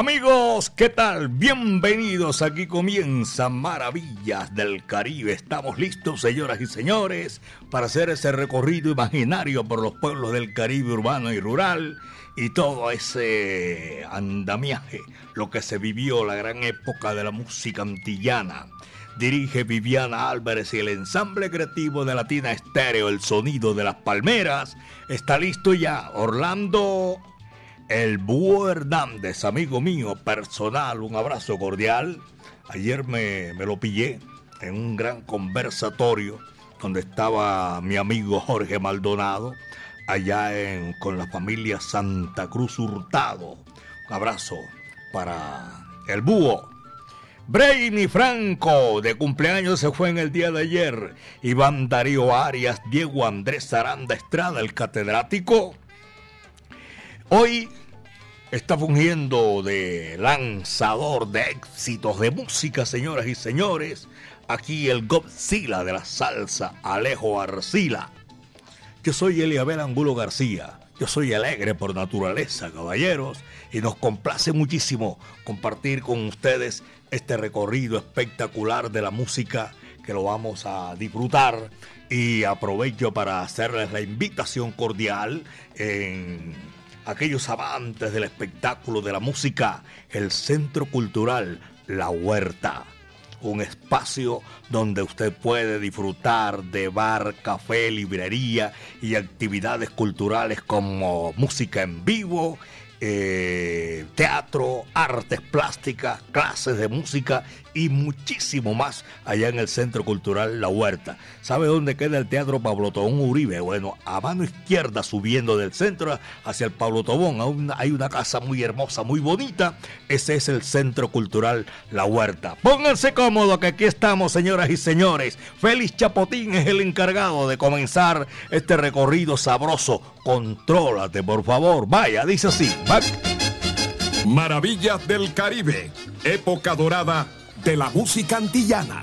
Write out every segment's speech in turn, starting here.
Amigos, ¿qué tal? Bienvenidos. Aquí comienza Maravillas del Caribe. Estamos listos, señoras y señores, para hacer ese recorrido imaginario por los pueblos del Caribe urbano y rural y todo ese andamiaje, lo que se vivió la gran época de la música antillana. Dirige Viviana Álvarez y el ensamble creativo de Latina Estéreo, el sonido de las palmeras. Está listo ya Orlando el Búho Hernández, amigo mío personal, un abrazo cordial. Ayer me, me, lo pillé en un gran conversatorio donde estaba mi amigo Jorge Maldonado, allá en, con la familia Santa Cruz Hurtado. Un abrazo para el Búho. Brainy Franco, de cumpleaños se fue en el día de ayer. Iván Darío Arias, Diego Andrés Aranda Estrada, el catedrático. Hoy está fungiendo de lanzador de éxitos de música, señoras y señores. Aquí el Godzilla de la salsa, Alejo Arcila. Yo soy Eliabel Angulo García. Yo soy alegre por naturaleza, caballeros, y nos complace muchísimo compartir con ustedes este recorrido espectacular de la música que lo vamos a disfrutar. Y aprovecho para hacerles la invitación cordial en aquellos amantes del espectáculo de la música, el Centro Cultural La Huerta. Un espacio donde usted puede disfrutar de bar, café, librería y actividades culturales como música en vivo, eh, teatro, artes plásticas, clases de música y muchísimo más allá en el Centro Cultural La Huerta. ¿Sabe dónde queda el Teatro Pablo Tobón Uribe? Bueno, a mano izquierda subiendo del centro hacia el Pablo Tobón hay una casa muy hermosa, muy bonita. Ese es el Centro Cultural La Huerta. Pónganse cómodos que aquí estamos, señoras y señores. Félix Chapotín es el encargado de comenzar este recorrido sabroso. Contrólate, por favor. Vaya, dice así. Maravillas del Caribe, época dorada de la música antillana.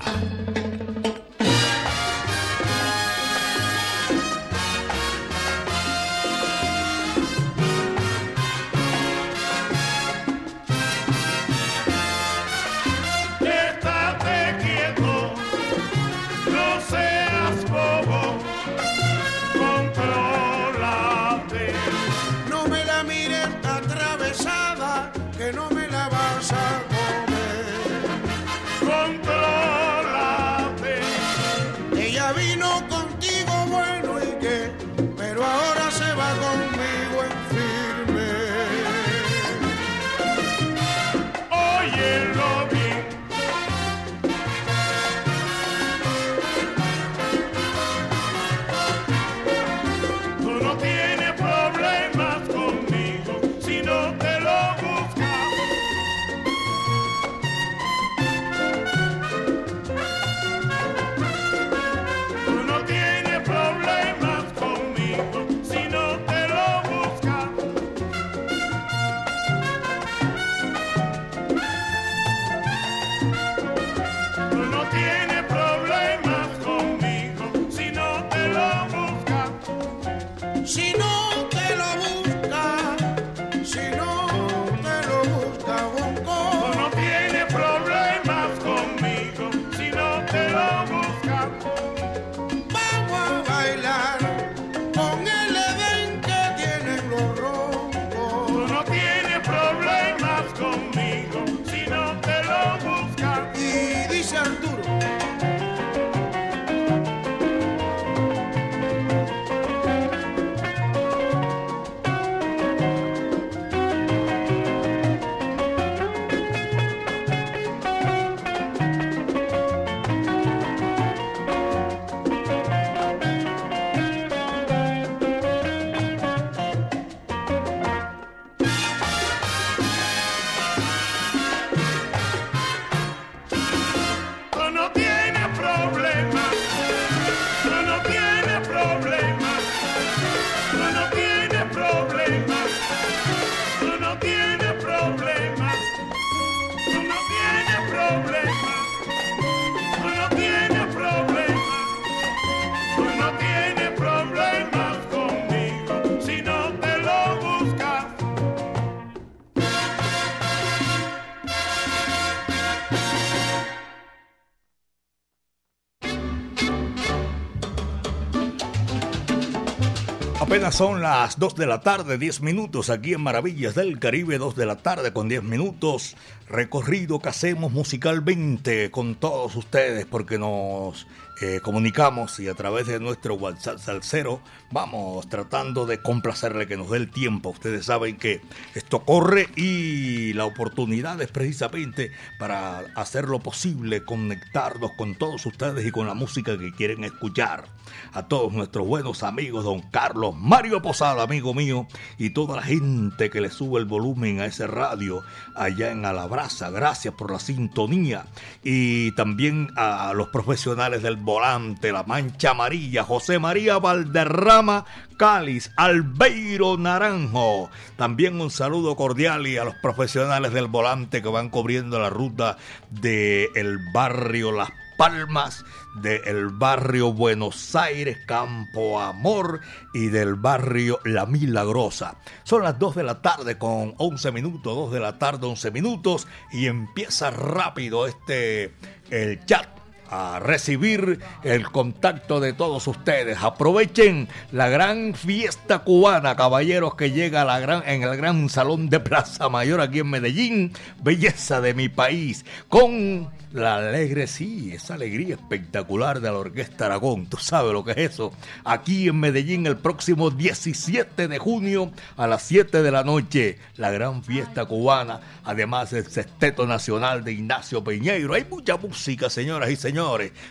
Apenas son las 2 de la tarde, 10 minutos aquí en Maravillas del Caribe, 2 de la tarde con 10 minutos. Recorrido que hacemos musicalmente con todos ustedes porque nos eh, comunicamos y a través de nuestro WhatsApp Salcero vamos tratando de complacerle que nos dé el tiempo. Ustedes saben que esto corre y la oportunidad es precisamente para hacer lo posible, conectarnos con todos ustedes y con la música que quieren escuchar. A todos nuestros buenos amigos, don Carlos Mario Posada, amigo mío, y toda la gente que le sube el volumen a ese radio allá en Alabraza. Gracias por la sintonía. Y también a los profesionales del volante, la mancha amarilla, José María Valderrama Cáliz, Albeiro Naranjo. También un saludo cordial y a los profesionales del volante que van cubriendo la ruta del el barrio Las Palmas, del barrio Buenos Aires, Campo Amor y del barrio La Milagrosa. Son las 2 de la tarde con 11 minutos, 2 de la tarde 11 minutos y empieza rápido este el chat a recibir el contacto de todos ustedes. Aprovechen la gran fiesta cubana, caballeros, que llega en el gran salón de Plaza Mayor aquí en Medellín, belleza de mi país, con la alegre, sí, esa alegría espectacular de la Orquesta Aragón. Tú sabes lo que es eso. Aquí en Medellín el próximo 17 de junio a las 7 de la noche, la gran fiesta cubana. Además el Sexteto Nacional de Ignacio Peñeiro. Hay mucha música, señoras y señores.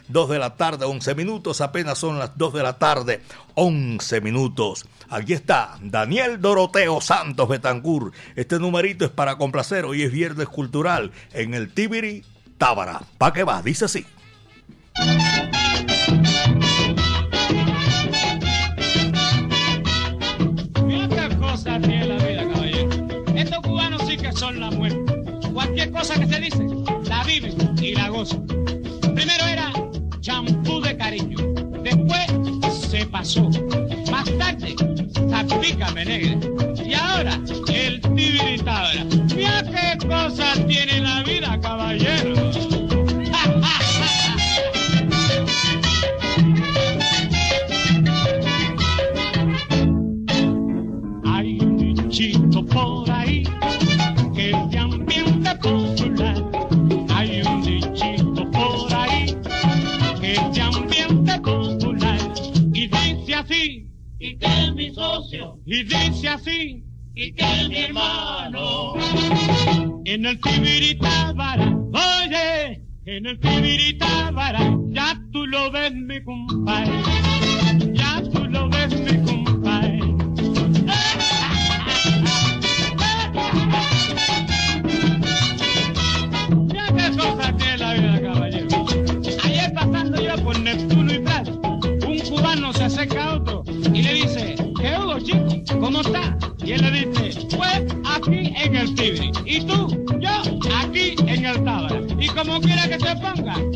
2 de la tarde, 11 minutos. Apenas son las 2 de la tarde, 11 minutos. Aquí está Daniel Doroteo Santos Betancur. Este numerito es para complacer. Hoy es Viernes Cultural en el Tibiri Tábara. ¿Pa' qué va? Dice así. Son la muerte. Cualquier cosa que se dice, la viven y la gozan. Más tarde, zapícame negra. Y ahora, el tibiritabra. Mira qué cosa tiene la vida, caballero. Socio, y dice así, y que es mi hermano. en el Tibiritábara, oye, en el Tibiritábara, ya tú lo ves mi compadre, ya tú lo ves mi compadre. Ya qué cosa tiene la vida, caballero. Ayer pasando yo por Neptuno y Prat, un cubano se acerca quiera que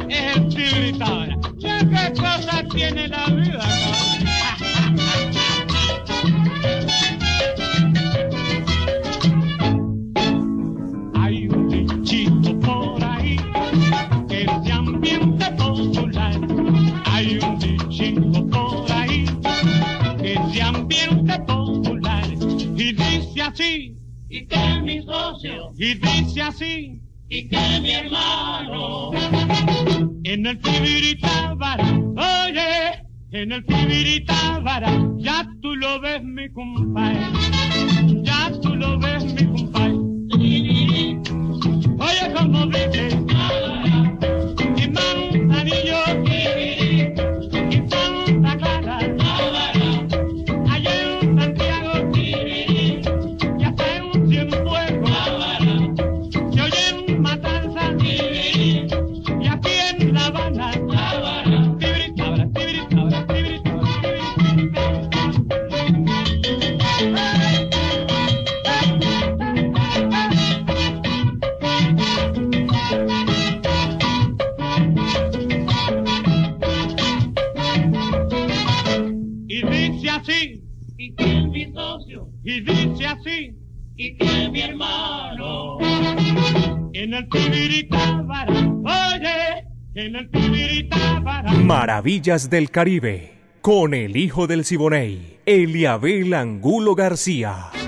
Maravillas del Caribe. con el hijo del Siboney, Eliabel Angulo García.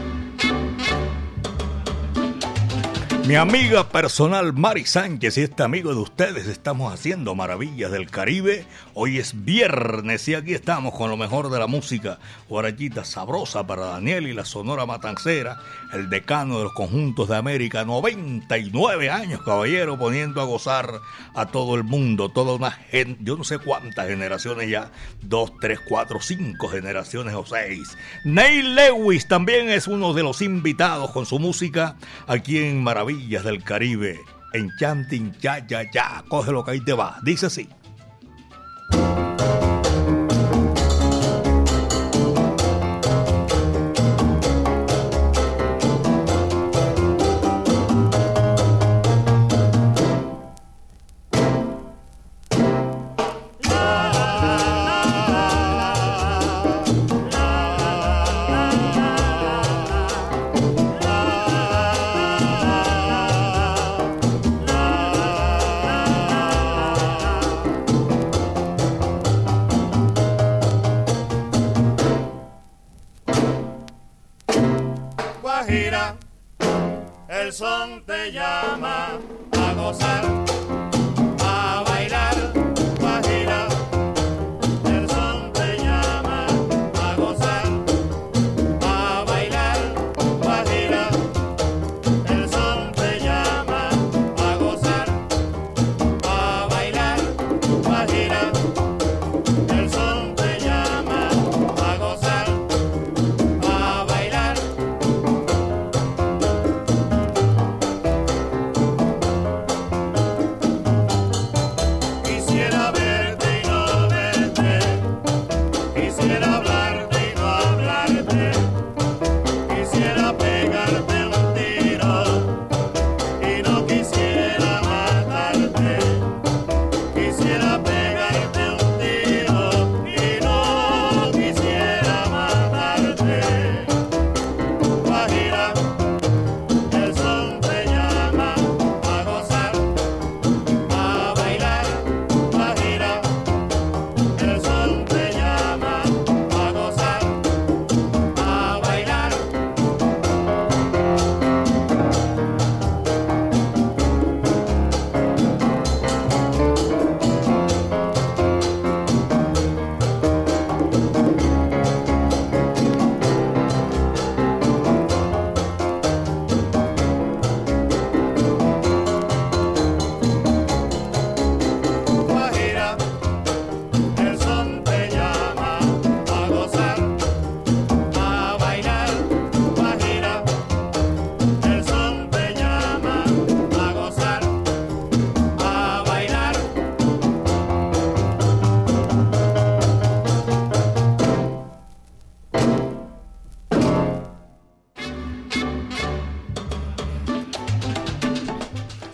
Mi amiga personal Mari Sánchez y este amigo de ustedes estamos haciendo maravillas del Caribe. Hoy es viernes y aquí estamos con lo mejor de la música. Guarachita sabrosa para Daniel y la Sonora Matancera, el decano de los conjuntos de América, 99 años, caballero, poniendo a gozar a todo el mundo, toda una gente, yo no sé cuántas generaciones ya, dos, tres, cuatro, cinco generaciones o seis. Neil Lewis también es uno de los invitados con su música aquí en Maravillas del Caribe. Enchanting, ya, ya, ya. Coge lo que ahí te va. Dice así.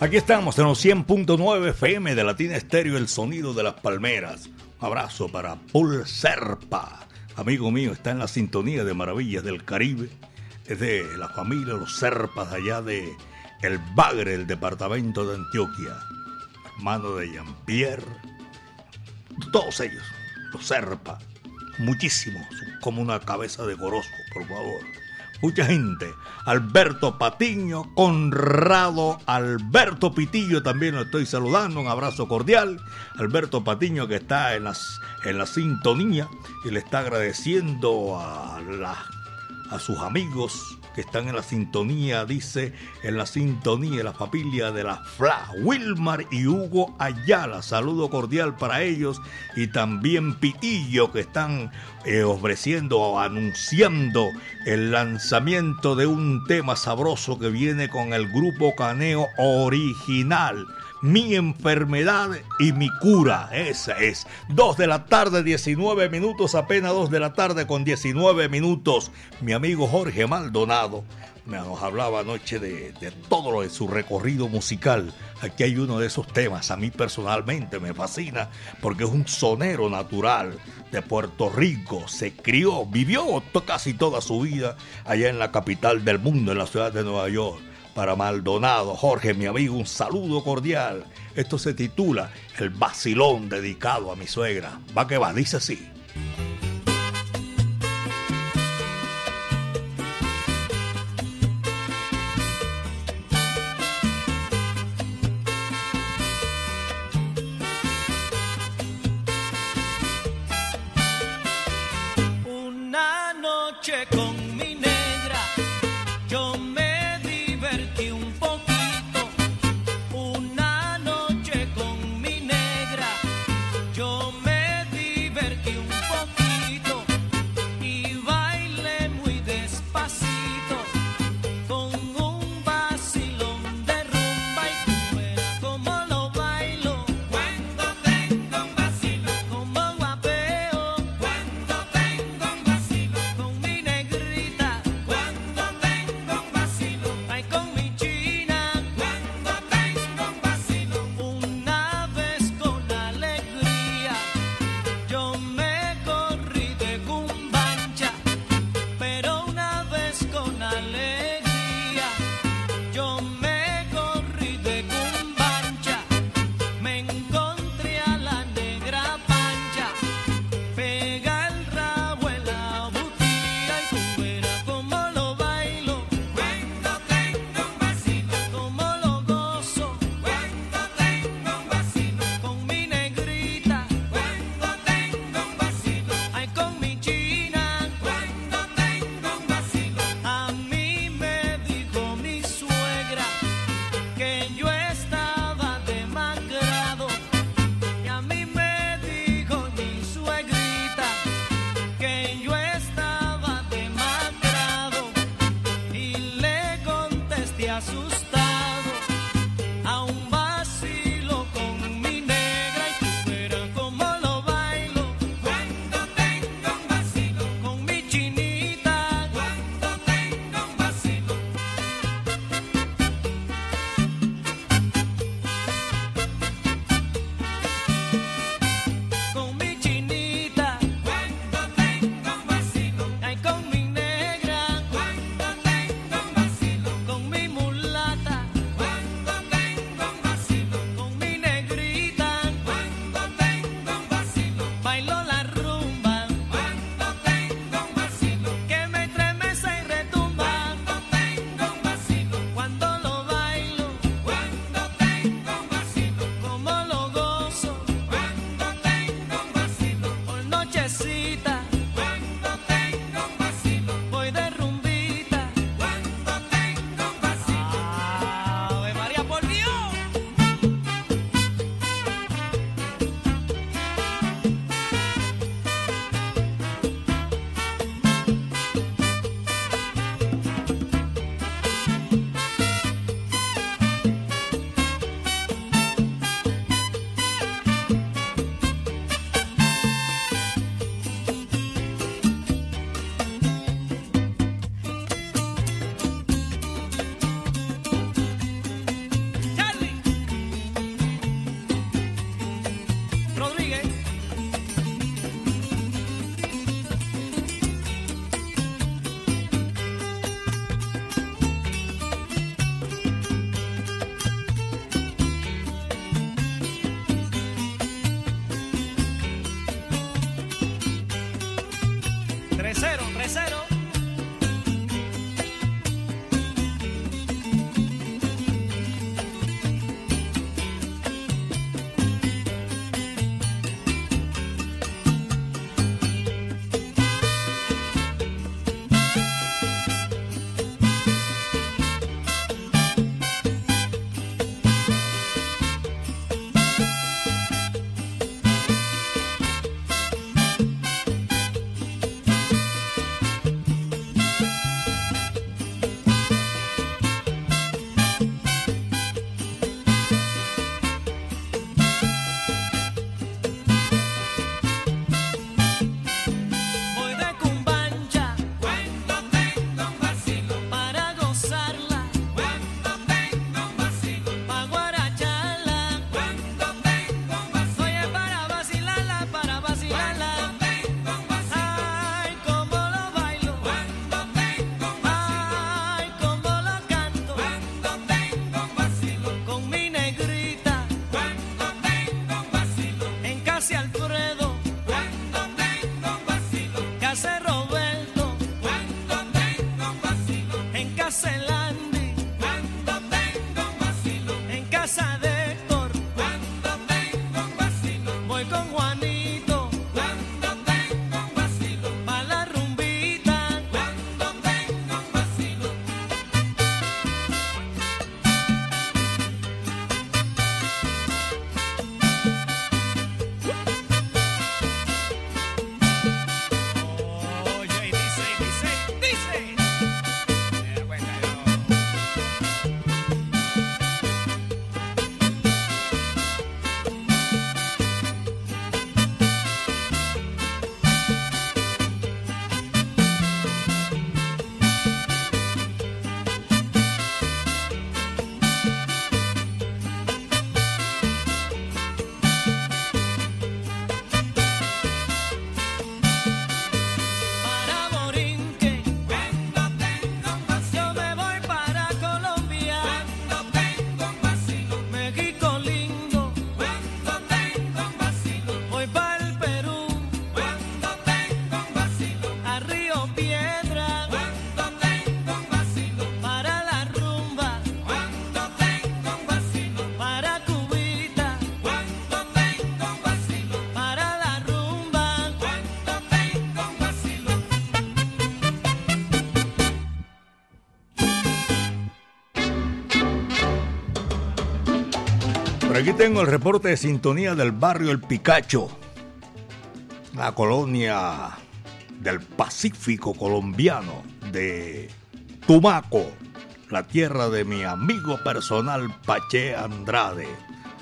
Aquí estamos en los 100.9 FM de Latina Estéreo, el sonido de las palmeras. Un abrazo para Paul Serpa, amigo mío, está en la sintonía de Maravillas del Caribe. Es de la familia Los Serpas allá de El Bagre, el departamento de Antioquia. Hermano de Jean-Pierre. Todos ellos, los Serpa. Muchísimos, como una cabeza de goroso, por favor mucha gente. Alberto Patiño, Conrado, Alberto Pitillo también lo estoy saludando, un abrazo cordial. Alberto Patiño que está en, las, en la sintonía y le está agradeciendo a, la, a sus amigos que están en la sintonía, dice, en la sintonía, la familia de la FLA, Wilmar y Hugo Ayala. Saludo cordial para ellos y también Pitillo que están eh, ofreciendo o anunciando el lanzamiento de un tema sabroso que viene con el grupo Caneo original mi enfermedad y mi cura. Esa es. Dos de la tarde, 19 minutos, apenas dos de la tarde con 19 minutos. Mi amigo Jorge Maldonado nos hablaba anoche de, de, todo lo de su recorrido musical. Aquí hay uno de esos temas, a mí personalmente me fascina, porque es un sonero natural de Puerto Rico. Se crió, vivió casi toda su vida allá en la capital del mundo, en la ciudad de Nueva York para Maldonado, Jorge, mi amigo, un saludo cordial. Esto se titula El vacilón dedicado a mi suegra. Va que va, dice así. Una noche con aquí tengo el reporte de sintonía del barrio El Picacho, la colonia del Pacífico colombiano de Tumaco, la tierra de mi amigo personal Pache Andrade.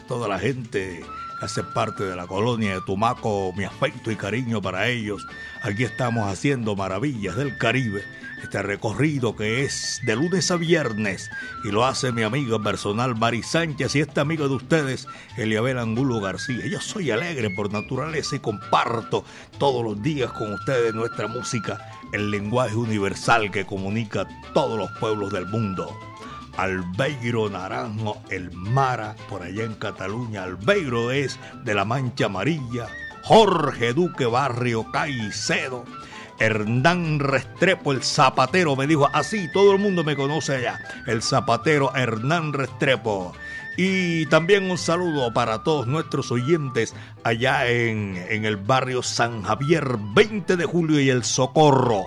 Toda la gente que hace parte de la colonia de Tumaco, mi afecto y cariño para ellos. Aquí estamos haciendo maravillas del Caribe este recorrido que es de lunes a viernes y lo hace mi amigo personal Mari Sánchez y este amigo de ustedes, Eliabel Angulo García. Yo soy alegre por naturaleza y comparto todos los días con ustedes nuestra música, el lenguaje universal que comunica a todos los pueblos del mundo. Albeiro Naranjo, el Mara, por allá en Cataluña. Albeiro es de la Mancha Amarilla. Jorge Duque Barrio Caicedo Hernán Restrepo, el zapatero, me dijo así, todo el mundo me conoce allá, el zapatero Hernán Restrepo. Y también un saludo para todos nuestros oyentes allá en, en el barrio San Javier, 20 de julio y el Socorro.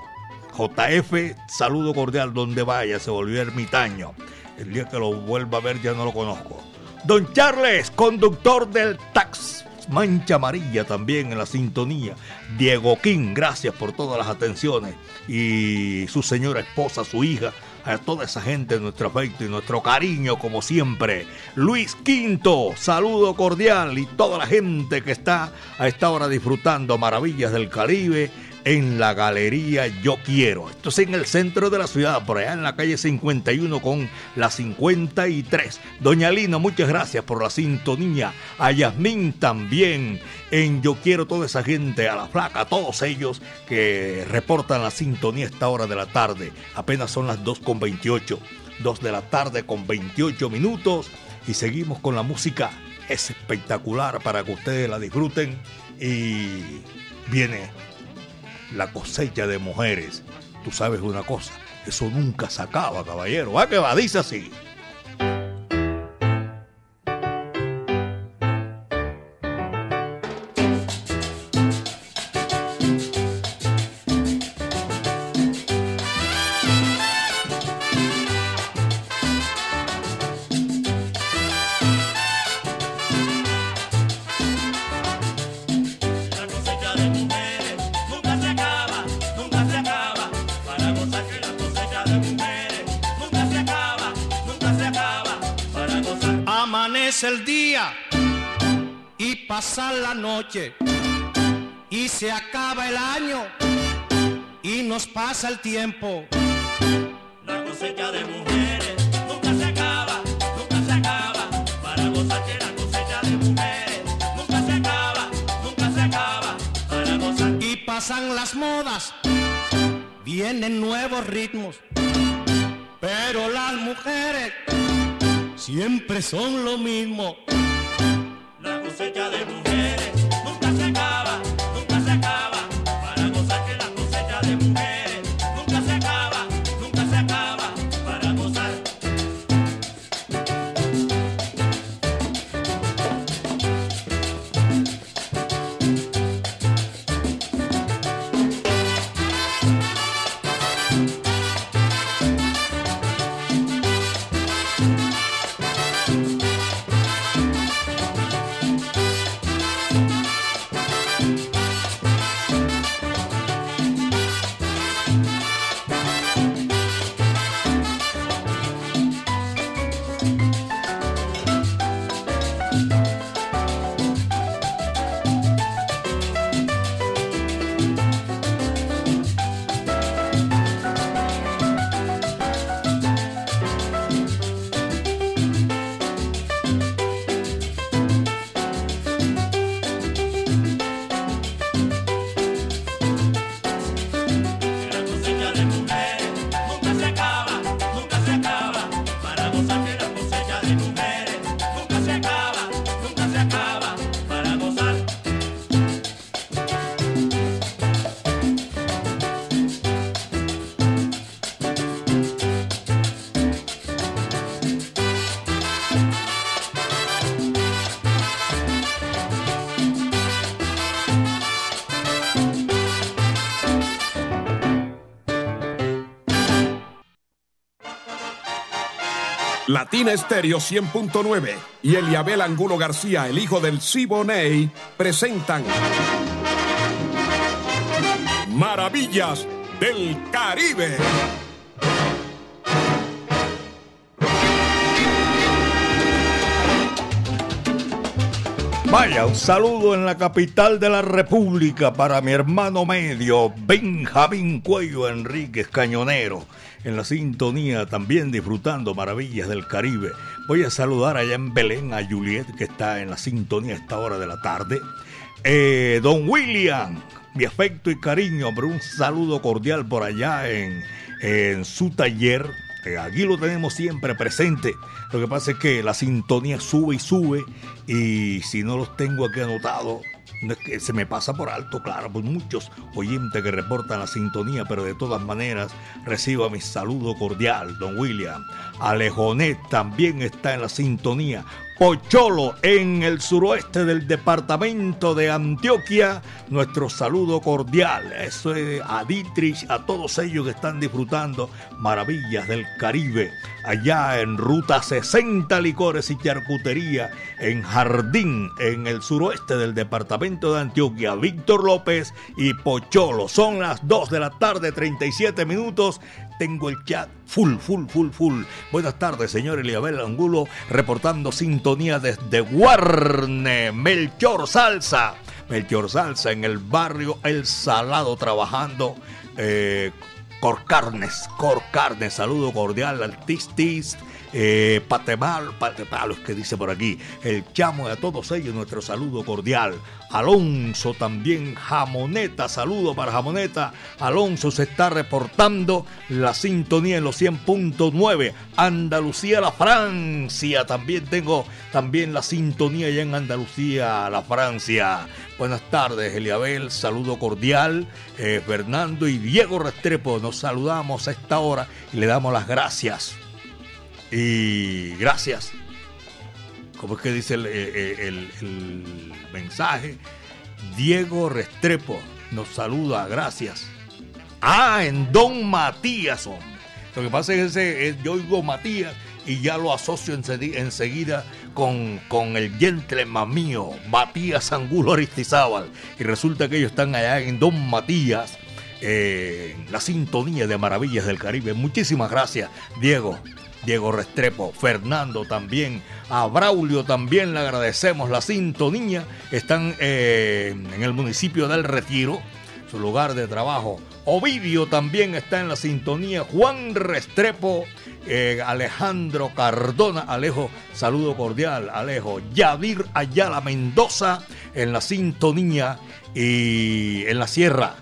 JF, saludo cordial donde vaya, se volvió ermitaño. El día que lo vuelva a ver ya no lo conozco. Don Charles, conductor del tax Mancha Amarilla también en la sintonía. Diego King, gracias por todas las atenciones. Y su señora esposa, su hija, a toda esa gente, nuestro afecto y nuestro cariño, como siempre. Luis Quinto, saludo cordial y toda la gente que está a esta hora disfrutando maravillas del Caribe en la Galería Yo Quiero. Esto es en el centro de la ciudad, por allá en la calle 51 con la 53. Doña Lina, muchas gracias por la sintonía. A Yasmín también en Yo Quiero, toda esa gente, a la flaca, todos ellos que reportan la sintonía a esta hora de la tarde. Apenas son las 2 con 28. 2 de la tarde con 28 minutos y seguimos con la música. Es espectacular para que ustedes la disfruten y viene la cosecha de mujeres. Tú sabes una cosa, eso nunca se acaba, caballero. ¿Va que va? Dice así. El día y pasa la noche y se acaba el año y nos pasa el tiempo. La cosecha de mujeres nunca se acaba, nunca se acaba. Para gozar que la cosecha de mujeres nunca se acaba, nunca se acaba. Para gozar. Y pasan las modas, vienen nuevos ritmos, pero las mujeres siempre son lo mismo. La cosecha de mujeres Latina Estéreo 100.9 y Eliabel Angulo García, el hijo del Siboney, presentan Maravillas del Caribe. Vaya, un saludo en la capital de la República para mi hermano medio, Benjamín Cuello Enríquez Cañonero, en la sintonía también disfrutando maravillas del Caribe. Voy a saludar allá en Belén a Juliet, que está en la sintonía a esta hora de la tarde. Eh, don William, mi afecto y cariño, hombre, un saludo cordial por allá en, en su taller. Aquí lo tenemos siempre presente. Lo que pasa es que la sintonía sube y sube y si no los tengo aquí anotados, se me pasa por alto, claro, pues muchos oyentes que reportan la sintonía, pero de todas maneras recibo mi saludo cordial, don William. Alejonet también está en la sintonía. Pocholo en el suroeste del departamento de Antioquia. Nuestro saludo cordial. Eso es a Dietrich, a todos ellos que están disfrutando maravillas del Caribe. Allá en Ruta 60 Licores y Charcutería, en Jardín, en el suroeste del departamento de Antioquia. Víctor López y Pocholo. Son las 2 de la tarde, 37 minutos. Tengo el chat full, full, full, full. Buenas tardes, señor Eliabel Angulo, reportando sintonía desde Guarne, Melchor Salsa. Melchor Salsa en el barrio El Salado, trabajando. Eh, Cor Carnes, Cor Carnes, saludo cordial al Tistis, eh, Patemal, es que dice por aquí, el chamo y a todos ellos nuestro saludo cordial. Alonso también, Jamoneta, saludo para Jamoneta. Alonso se está reportando la sintonía en los 100.9. Andalucía, la Francia, también tengo también la sintonía allá en Andalucía, la Francia. Buenas tardes, Eliabel, saludo cordial. Eh, Fernando y Diego Restrepo, nos saludamos a esta hora y le damos las gracias. Y gracias. ¿Cómo es que dice el, mensaje? Diego Restrepo nos saluda, gracias. Ah, en Don Matías, hombre. Lo que pasa es que yo oigo Matías y ya lo asocio enseguida con, con el gentleman mío, Matías Angulo Aristizábal. Y resulta que ellos están allá en Don Matías, eh, la sintonía de Maravillas del Caribe. Muchísimas gracias, Diego. Diego Restrepo, Fernando también, a Braulio también le agradecemos la sintonía. Están eh, en el municipio del Retiro, su lugar de trabajo. Ovidio también está en la sintonía. Juan Restrepo, eh, Alejandro Cardona, Alejo, saludo cordial, Alejo. Yadir Ayala Mendoza en la sintonía y en la sierra.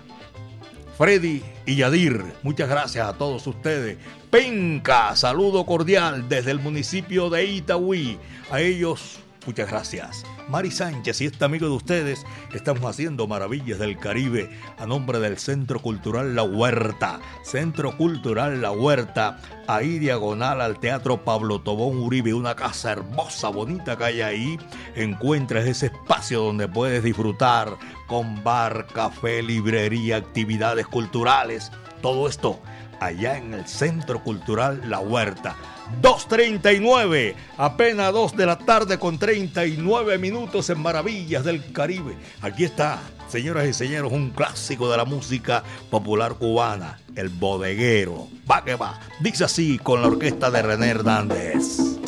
Freddy y Yadir, muchas gracias a todos ustedes. Penca, saludo cordial desde el municipio de Itaúí. A ellos, muchas gracias. Mari Sánchez y este amigo de ustedes, estamos haciendo maravillas del Caribe a nombre del Centro Cultural La Huerta. Centro Cultural La Huerta, ahí diagonal al Teatro Pablo Tobón Uribe, una casa hermosa, bonita que hay ahí. Encuentras ese espacio donde puedes disfrutar con bar, café, librería, actividades culturales. Todo esto allá en el Centro Cultural La Huerta. 2.39, apenas 2 de la tarde con 39 minutos en Maravillas del Caribe. Aquí está, señoras y señores, un clásico de la música popular cubana, El Bodeguero. Va que va, dice así con la orquesta de René Hernández.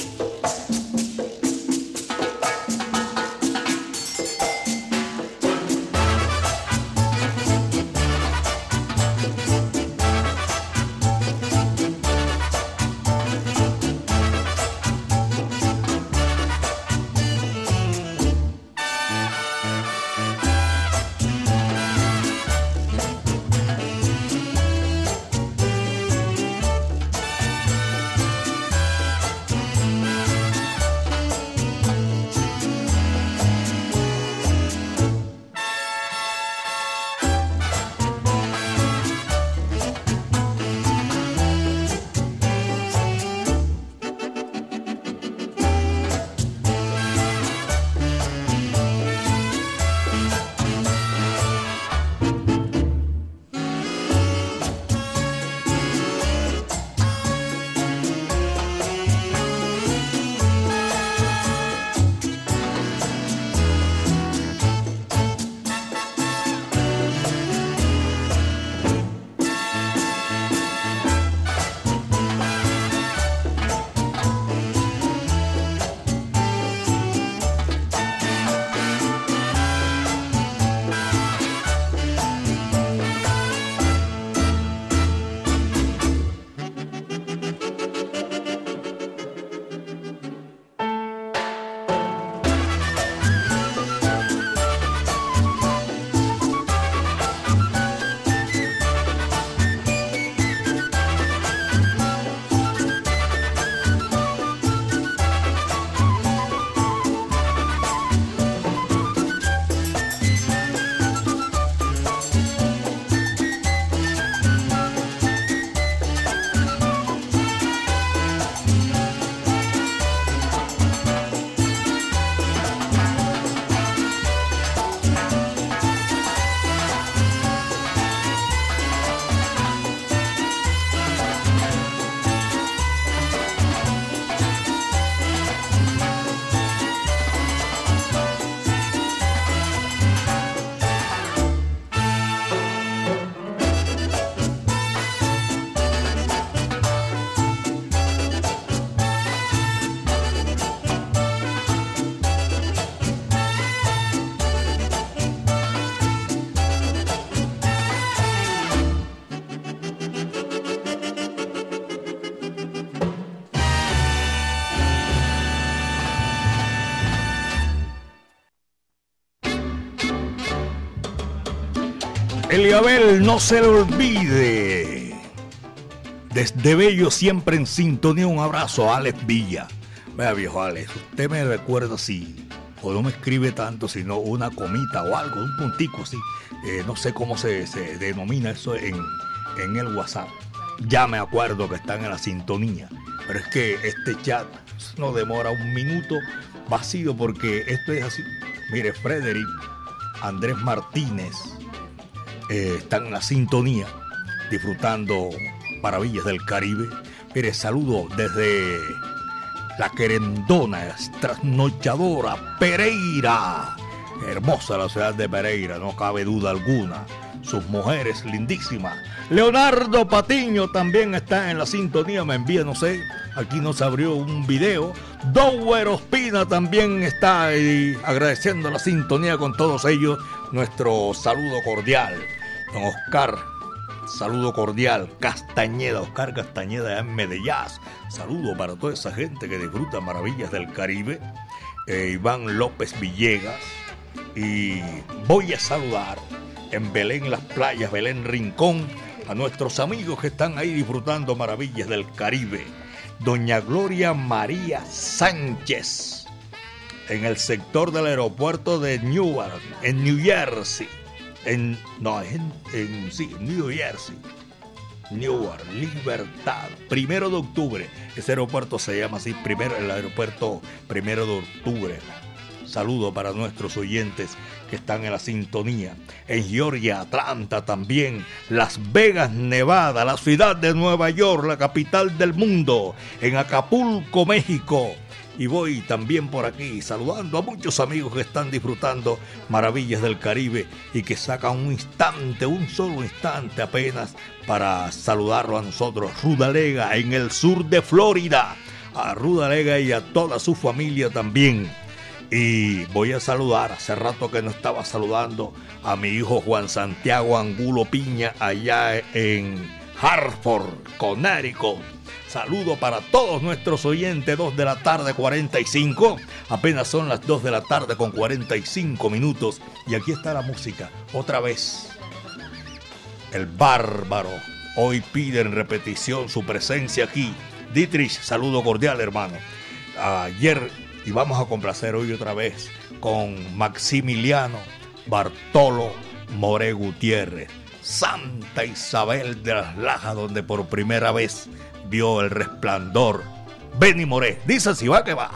Eliabel, no se olvide. Desde Bello, siempre en sintonía, un abrazo a Alex Villa. Vea, viejo Alex, usted me recuerda si, o no me escribe tanto, sino una comita o algo, un puntico así. Eh, no sé cómo se, se denomina eso en, en el WhatsApp. Ya me acuerdo que están en la sintonía. Pero es que este chat no demora un minuto vacío porque esto es así. Mire, Frederick, Andrés Martínez, eh, están en la sintonía, disfrutando maravillas del Caribe. Mire, saludo desde la querendona, trasnochadora, Pereira. Hermosa la ciudad de Pereira, no cabe duda alguna. Sus mujeres lindísimas. Leonardo Patiño también está en la sintonía, me envía, no sé, aquí nos abrió un video. Dower Ospina también está ahí agradeciendo la sintonía con todos ellos. Nuestro saludo cordial. Don Oscar, saludo cordial. Castañeda, Oscar Castañeda en Medellín. Saludo para toda esa gente que disfruta maravillas del Caribe. Eh, Iván López Villegas. Y voy a saludar en Belén Las Playas, Belén Rincón, a nuestros amigos que están ahí disfrutando maravillas del Caribe. Doña Gloria María Sánchez, en el sector del aeropuerto de Newark, en New Jersey. En, no, en, en sí, New Jersey. Newark, Libertad, primero de octubre. Ese aeropuerto se llama así, primero, el aeropuerto primero de octubre. Saludo para nuestros oyentes que están en la sintonía. En Georgia, Atlanta también. Las Vegas, Nevada, la ciudad de Nueva York, la capital del mundo. En Acapulco, México. Y voy también por aquí saludando a muchos amigos que están disfrutando maravillas del Caribe y que sacan un instante, un solo instante apenas para saludarlo a nosotros. Rudalega en el sur de Florida. A Rudalega y a toda su familia también. Y voy a saludar, hace rato que no estaba saludando a mi hijo Juan Santiago Angulo Piña allá en Hartford, Connecticut. Saludo para todos nuestros oyentes, 2 de la tarde 45. Apenas son las 2 de la tarde con 45 minutos. Y aquí está la música, otra vez. El bárbaro hoy pide en repetición su presencia aquí. Dietrich, saludo cordial hermano. Ayer y vamos a complacer hoy otra vez con Maximiliano Bartolo More Gutiérrez, Santa Isabel de las Lajas, donde por primera vez vio el resplandor. Benny Moré, dice si va que va.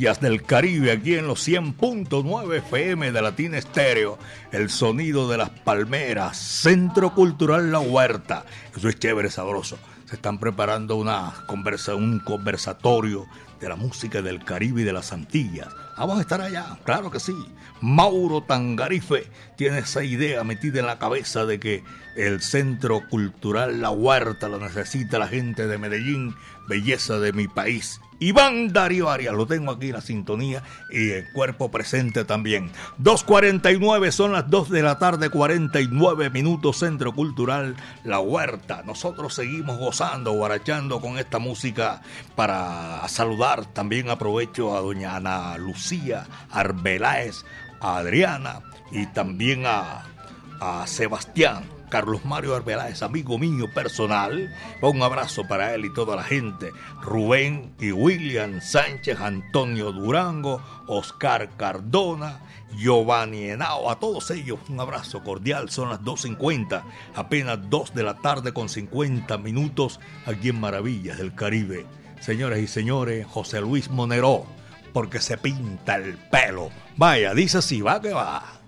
Del Caribe aquí en los 100.9 FM de Latina Estéreo, el sonido de las palmeras, Centro Cultural La Huerta. Eso es chévere, sabroso. Se están preparando una conversa, un conversatorio de la música del Caribe y de las Antillas. Vamos a estar allá, claro que sí. Mauro Tangarife tiene esa idea metida en la cabeza de que el Centro Cultural La Huerta lo necesita la gente de Medellín, belleza de mi país. Iván Darío Arias, lo tengo aquí en la sintonía y el cuerpo presente también. 2.49 son las 2 de la tarde, 49 minutos, Centro Cultural La Huerta. Nosotros seguimos gozando, guarachando con esta música para saludar. También aprovecho a doña Ana Lucía Arbeláez, a Adriana y también a, a Sebastián. Carlos Mario Arbeláez, amigo mío personal. Un abrazo para él y toda la gente. Rubén y William Sánchez, Antonio Durango, Oscar Cardona, Giovanni Henao. A todos ellos un abrazo cordial. Son las 2.50, apenas 2 de la tarde con 50 minutos aquí en Maravillas del Caribe. Señoras y señores, José Luis Monero, porque se pinta el pelo. Vaya, dice así, va que va.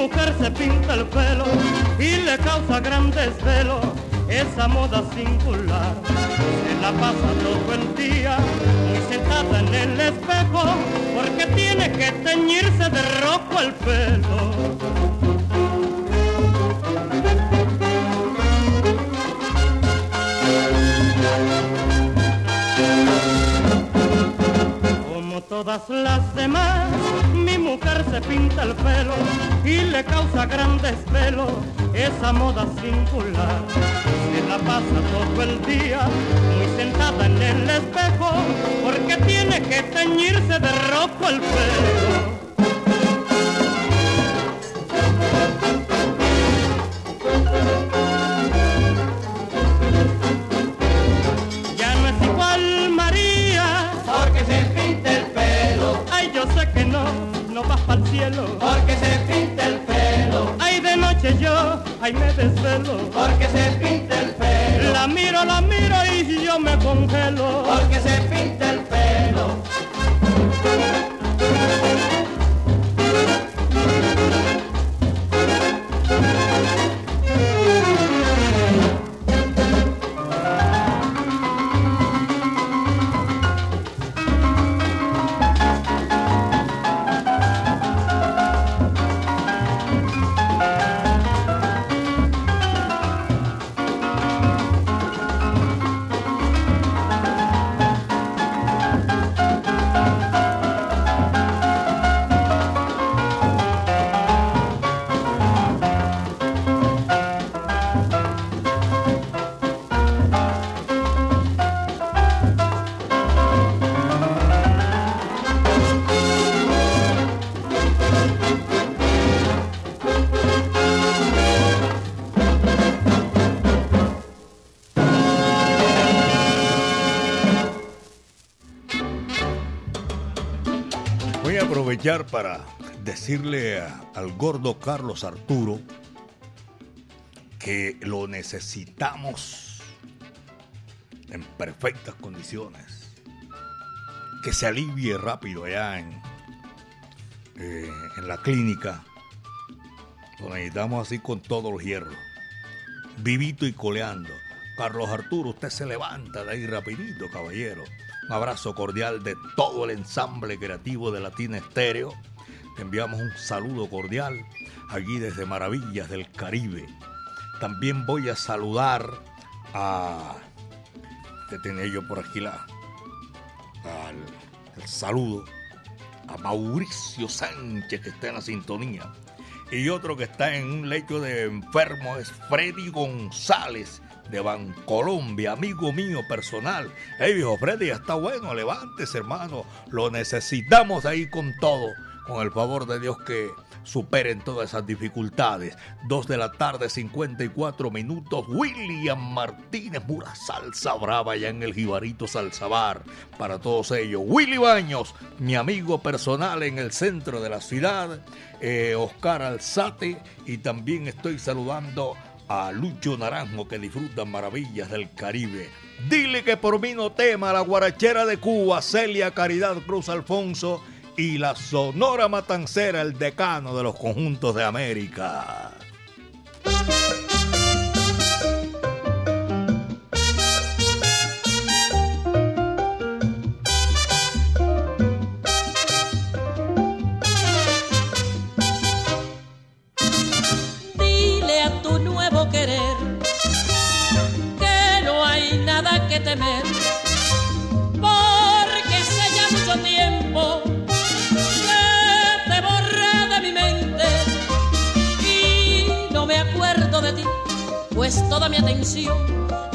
Mujer se pinta el pelo y le causa gran desvelo esa moda singular. Se la pasa todo el día muy sentada en el espejo porque tiene que teñirse de rojo el pelo. Todas las demás, mi mujer se pinta el pelo y le causa gran desvelo esa moda singular. Se la pasa todo el día muy sentada en el espejo porque tiene que teñirse de rojo el pelo. Me desvelo. porque se pinta el pelo, La miro, la miro y yo me congelo. porque se para decirle al gordo Carlos Arturo que lo necesitamos en perfectas condiciones. Que se alivie rápido allá en, eh, en la clínica. Lo necesitamos así con todos los hierros. Vivito y coleando. Carlos Arturo, usted se levanta de ahí rapidito, caballero. Un abrazo cordial de todo el ensamble creativo de Latina Estéreo. Te enviamos un saludo cordial allí desde Maravillas del Caribe. También voy a saludar a... Que tenía yo por aquí la... al- el saludo a Mauricio Sánchez que está en la sintonía. Y otro que está en un lecho de enfermo es Freddy González de Bancolombia, amigo mío personal. Hey, viejo Freddy, está bueno, levántese, hermano. Lo necesitamos ahí con todo, con el favor de Dios que superen todas esas dificultades. Dos de la tarde, 54 minutos. William Martínez, pura salsa brava allá en el Jibarito Salsabar. Para todos ellos. Willy Baños, mi amigo personal en el centro de la ciudad. eh, Oscar Alzate. Y también estoy saludando a Lucho Naranjo que disfrutan maravillas del Caribe. Dile que por mí no tema la guarachera de Cuba, Celia Caridad Cruz Alfonso y la Sonora Matancera, el decano de los conjuntos de América. Temer, porque hace ya mucho tiempo que te borré de mi mente y no me acuerdo de ti, pues toda mi atención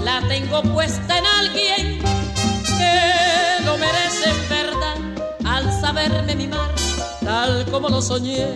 la tengo puesta en alguien que lo merece en verdad al saberme mimar tal como lo soñé.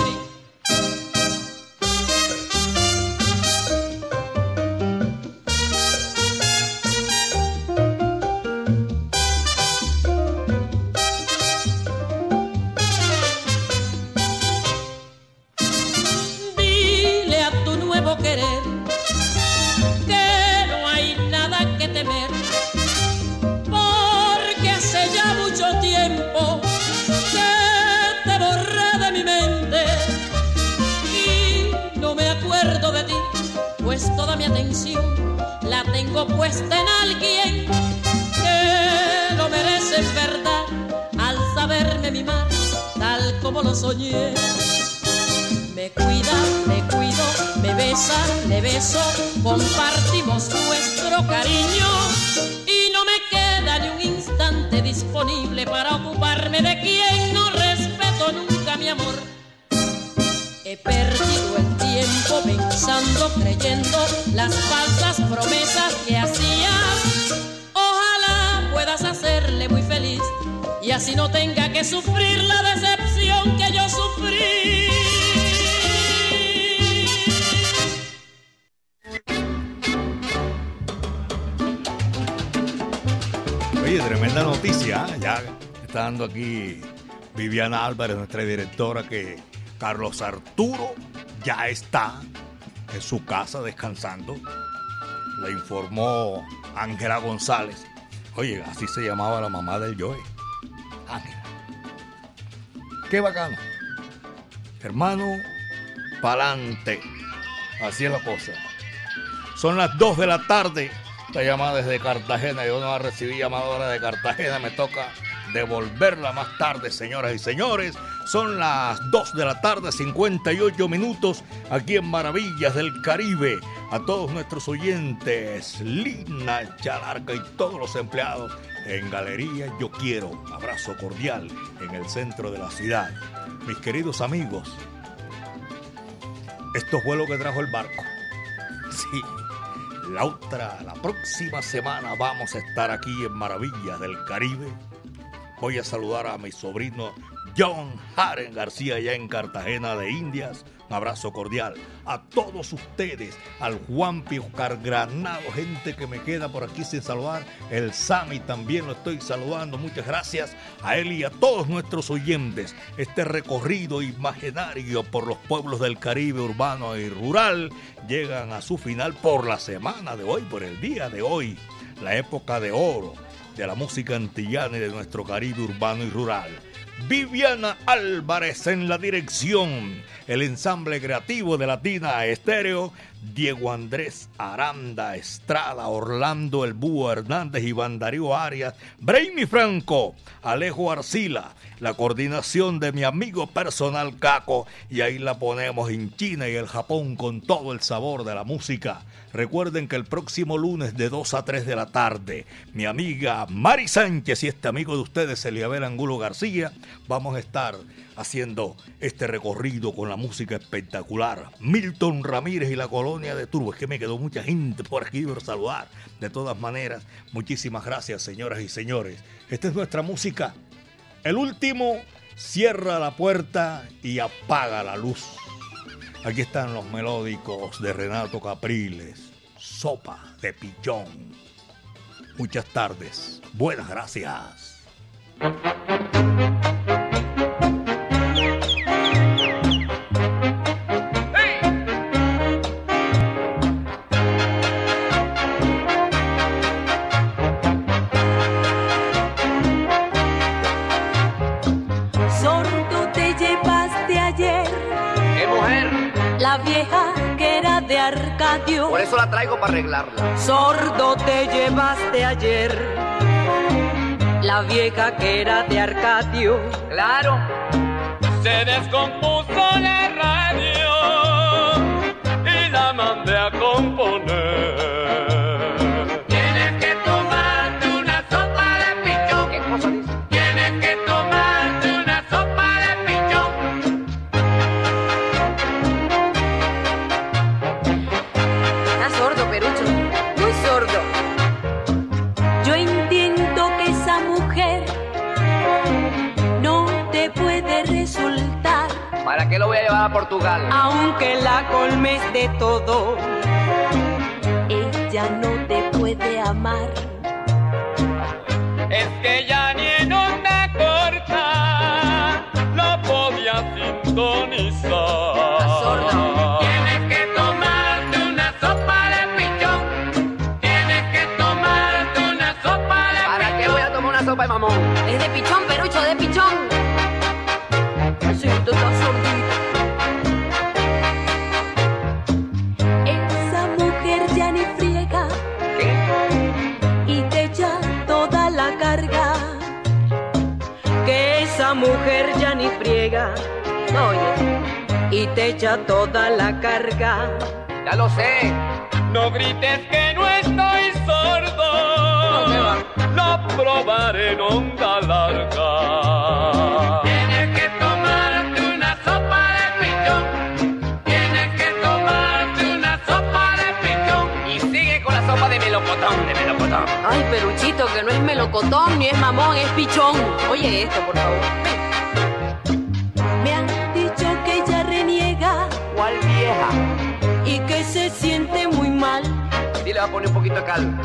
Como lo soñé. Me cuida, me cuido, me besa, le beso, compartimos nuestro cariño y no me queda ni un instante disponible para ocuparme de quien no respeto nunca mi amor. He perdido el tiempo pensando, creyendo las falsas promesas que hacías. Ojalá puedas hacerle muy feliz y así no tenga que sufrir la decepción Ya está dando aquí Viviana Álvarez, nuestra directora, que Carlos Arturo ya está en su casa descansando. Le informó Ángela González. Oye, así se llamaba la mamá del Joe. Ángela. Qué bacano. Hermano, pa'lante. Así es la cosa. Son las 2 de la tarde. Esta llamada desde Cartagena. Yo no recibí llamada ahora de Cartagena. Me toca devolverla más tarde, señoras y señores. Son las 2 de la tarde, 58 minutos, aquí en Maravillas del Caribe. A todos nuestros oyentes, Lina Chalarca y todos los empleados en Galería Yo Quiero. Abrazo cordial en el centro de la ciudad. mis queridos amigos, esto fue lo que trajo el barco. Sí, la otra, la próxima semana vamos a estar aquí en Maravillas del Caribe. Voy a saludar a mi sobrino John Haren García allá en Cartagena de Indias. Un abrazo cordial a todos ustedes, al Juan Oscar Granado, gente que me queda por aquí sin saludar, el Sami también lo estoy saludando, muchas gracias a él y a todos nuestros oyentes. Este recorrido imaginario por los pueblos del Caribe urbano y rural llegan a su final por la semana de hoy, por el día de hoy, la época de oro de la música antillana y de nuestro Caribe urbano y rural. Viviana Álvarez en la dirección, el ensamble creativo de Latina Estéreo, Diego Andrés Aranda Estrada, Orlando El Búho Hernández, Iván Darío Arias, Brainy Franco, Alejo Arcila, la coordinación de mi amigo personal Caco, y ahí la ponemos en China y el Japón con todo el sabor de la música. Recuerden que el próximo lunes de 2 a 3 de la tarde, mi amiga Mari Sánchez y este amigo de ustedes, Eliabel Angulo García, vamos a estar haciendo este recorrido con la música espectacular. Milton Ramírez y la colonia de Turbo. Es que me quedó mucha gente por aquí por saludar. De todas maneras, muchísimas gracias, señoras y señores. Esta es nuestra música. El último cierra la puerta y apaga la luz. Aquí están los melódicos de Renato Capriles. Sopa de pichón. Muchas tardes. Buenas gracias. Por eso la traigo para arreglarla. Sordo te llevaste ayer la vieja que era de Arcadio. Claro. Se descompuso la radio y la mandé a componer. Portugal? aunque la colmes de todo. Ella no te puede amar. Es que ya ni en onda corta lo podía sintonizar. sordo. Tienes que tomarte una sopa de pichón. Tienes que tomarte una sopa de ¿Para qué voy a tomar una sopa de mamón? Es de pichón, Perucho, de mujer ya ni friega, oye, y te echa toda la carga. Ya lo sé. No grites que no estoy sordo. Lo probaré en onda larga. Tienes que tomarte una sopa de pichón. Tienes que tomarte una sopa de pichón. Y sigue con la sopa de melocotón, de melocotón. Ay, Peruchito, que no es melocotón ni es mamón, es pichón. Oye esto, por favor. Dile, va a poner un poquito de cal.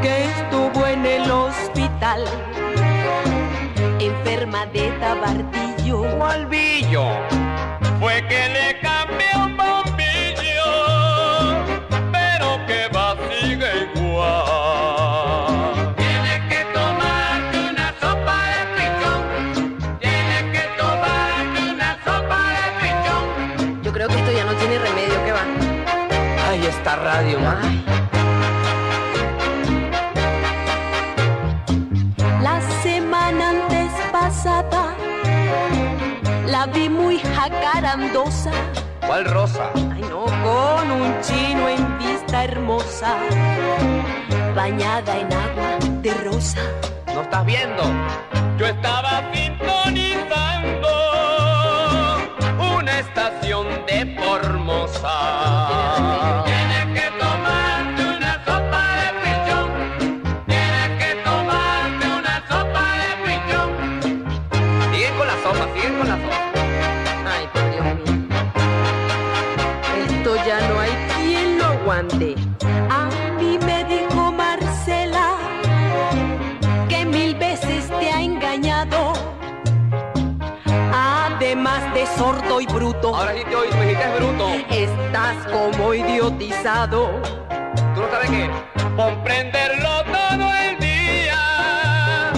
que estuvo en el hospital, enferma de tabardillo. ¿Cuál billo? Fue que le ¿Cuál rosa? Ay, no, con un chino en vista hermosa, bañada en agua de rosa. ¿No estás viendo? Yo estaba sintonizando una estación de Formosa. Bruto. Ahora sí te oí, tú dijiste bruto. Estás como idiotizado. ¿Tú no sabes qué? Comprenderlo todo el día.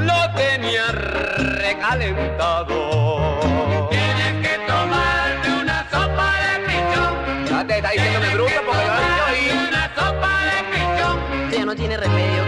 Lo tenía recalentado. Tienes que tomarte una sopa de pichón. Ya te está diciéndome bruto porque yo no te oí. Una sopa de pichón. Ya no tiene remedio,